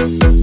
Thank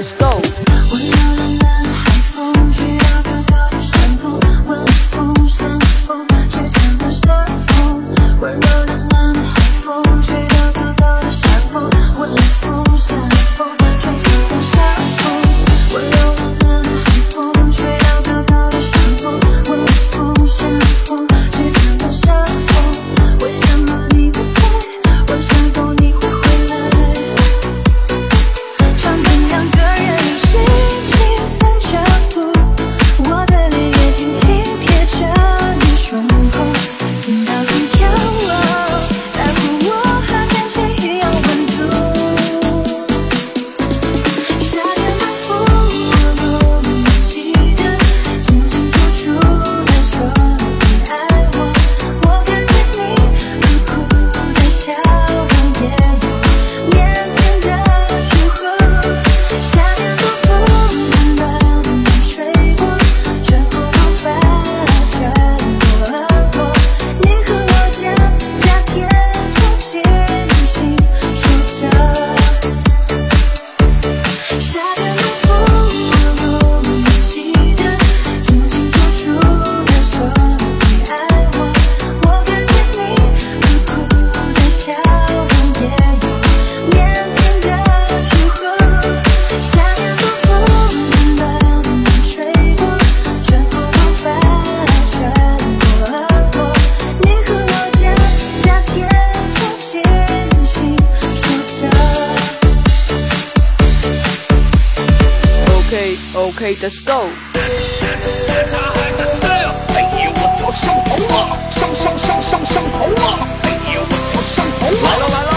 Just go. 上头了来了，他们真的来了。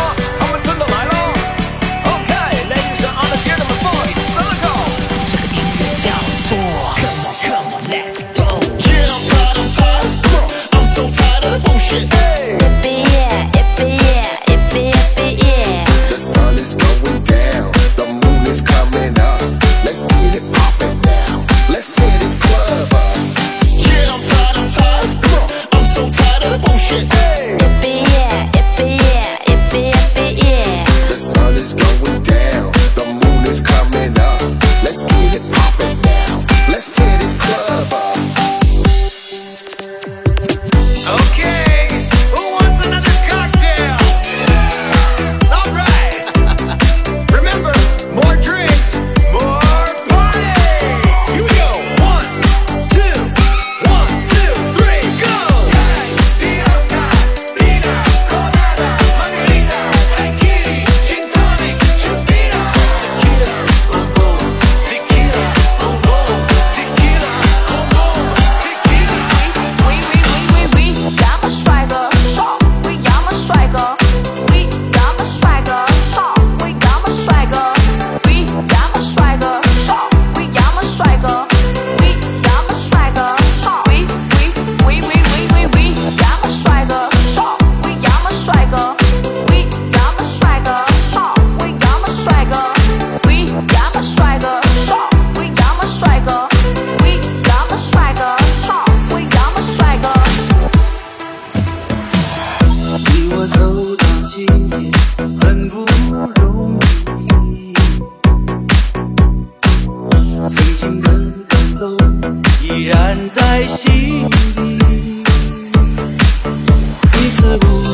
曾经的感动依然在心底，一次。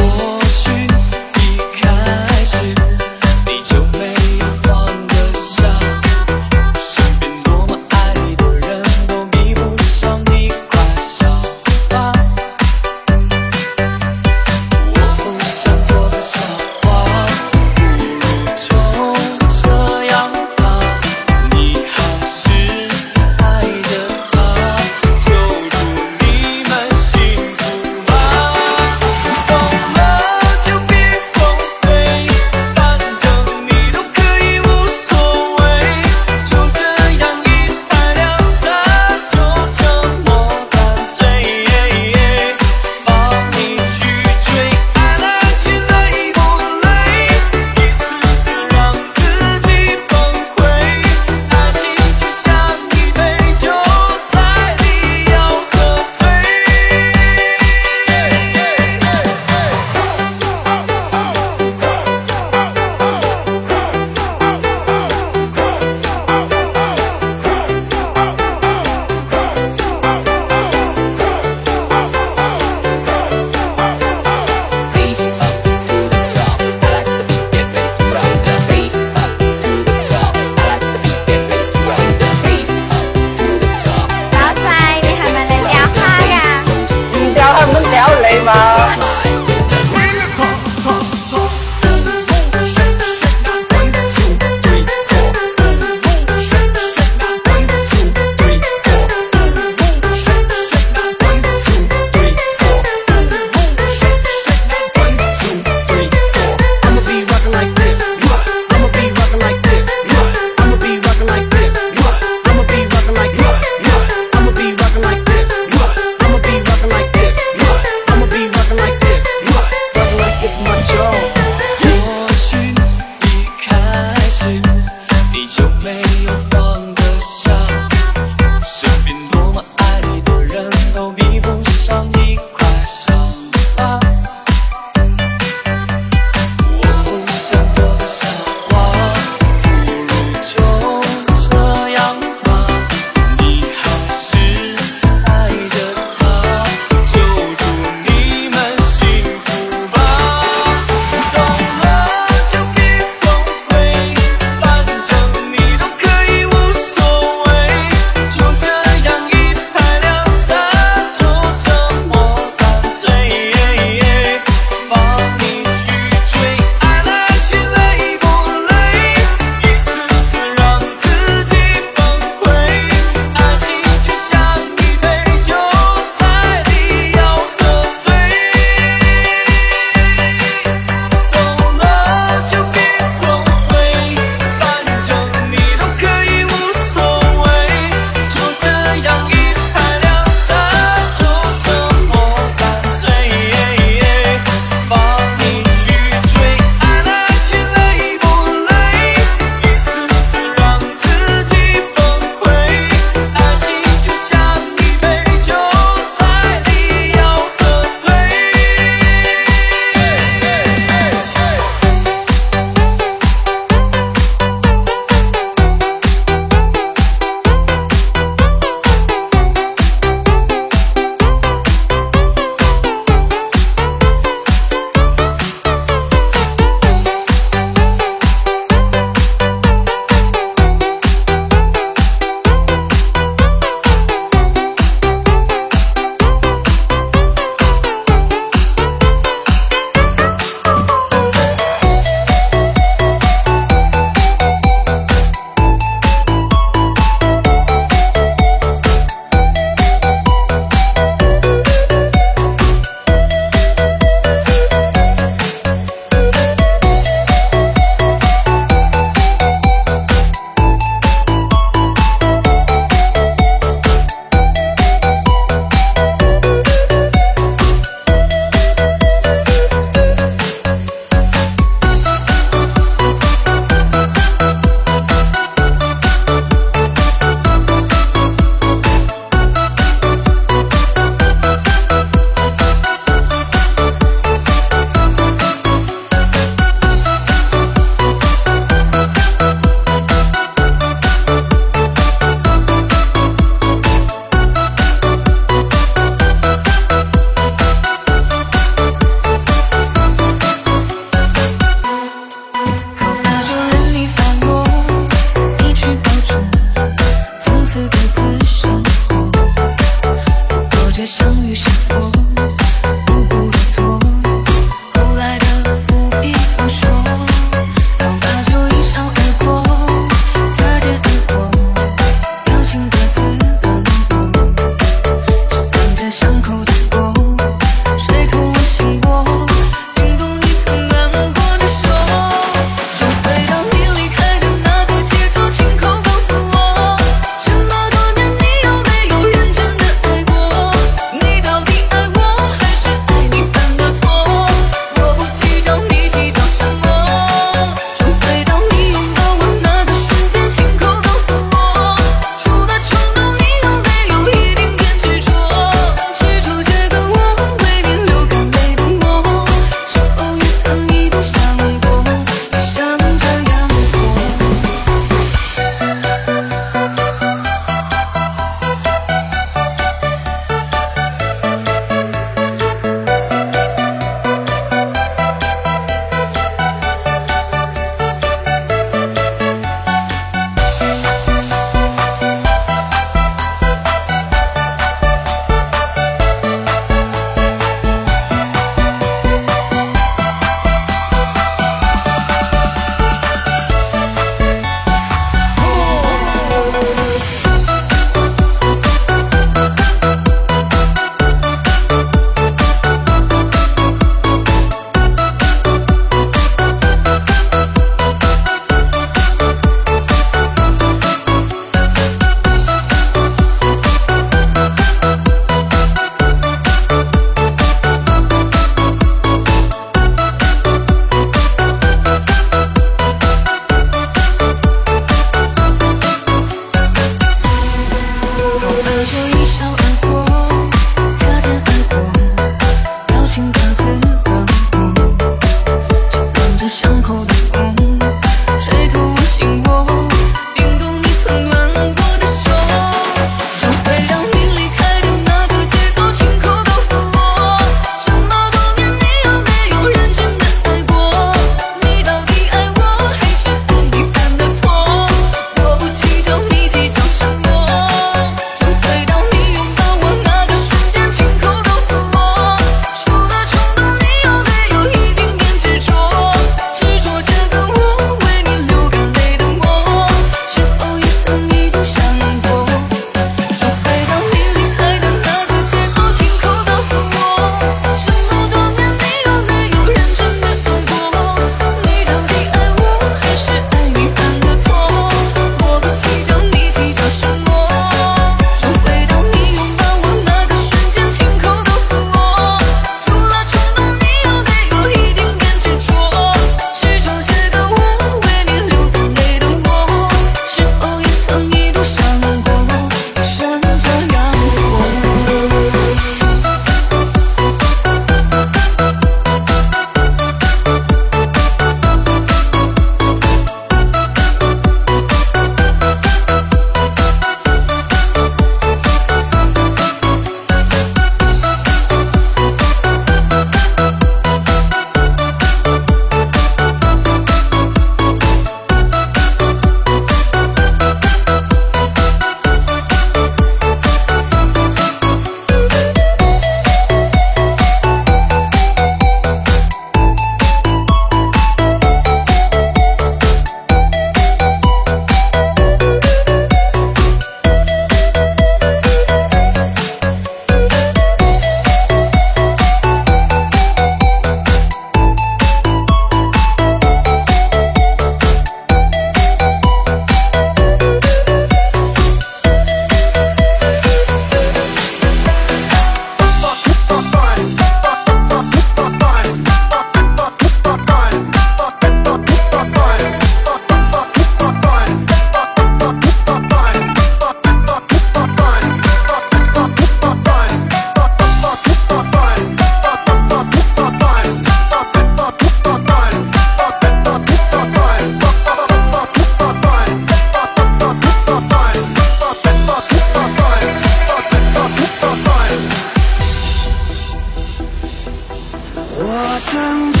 曾经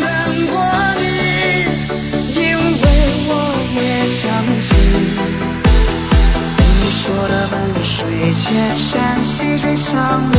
等过你，因为我也相信你说的万水千山，细水长流。